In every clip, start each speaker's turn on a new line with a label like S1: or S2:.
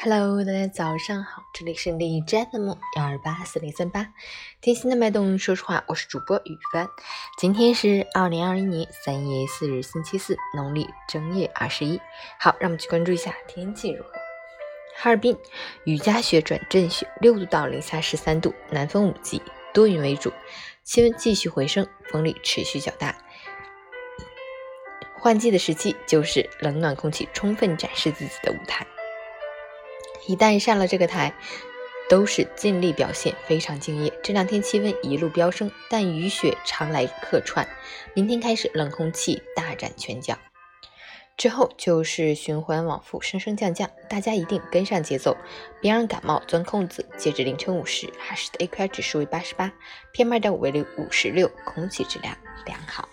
S1: Hello，大家早上好，这里是李斋的梦幺二八四零三八，贴心的脉动，说实话，我是主播雨帆。今天是二零二一年三月四日，星期四，农历正月二十一。好，让我们去关注一下天气如何。哈尔滨雨夹雪转阵雪，六度到零下十三度，南风五级，多云为主，气温继续回升，风力持续较大。换季的时期，就是冷暖空气充分展示自己的舞台。一旦上了这个台，都是尽力表现，非常敬业。这两天气温一路飙升，但雨雪常来客串。明天开始冷空气大展拳脚，之后就是循环往复，升升降降。大家一定跟上节奏，别让感冒钻空子。截至凌晨五时，哈市的 AQI 指数为八十八，PM 二点五为五十六，空气质量良好。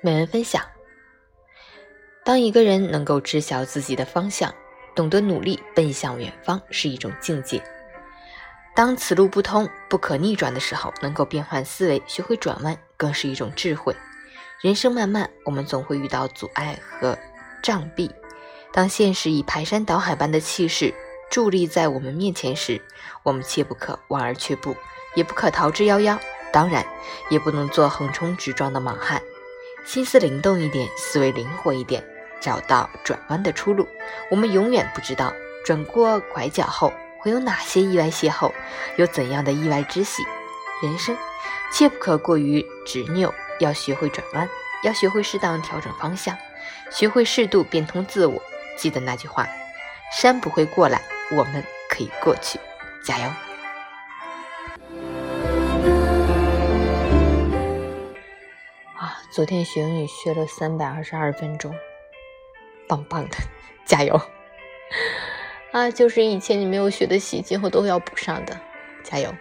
S1: 美文分享。当一个人能够知晓自己的方向，懂得努力奔向远方，是一种境界。当此路不通、不可逆转的时候，能够变换思维，学会转弯，更是一种智慧。人生漫漫，我们总会遇到阻碍和障壁。当现实以排山倒海般的气势伫立在我们面前时，我们切不可望而却步，也不可逃之夭夭。当然，也不能做横冲直撞的莽汉，心思灵动一点，思维灵活一点。找到转弯的出路，我们永远不知道转过拐角后会有哪些意外邂逅，有怎样的意外之喜。人生切不可过于执拗，要学会转弯，要学会适当调整方向，学会适度变通自我。记得那句话：山不会过来，我们可以过去。加油！昨天学英语学了三百二十二分钟。棒棒的，加油！啊，就是以前你没有学的习，今后都要补上的，加油！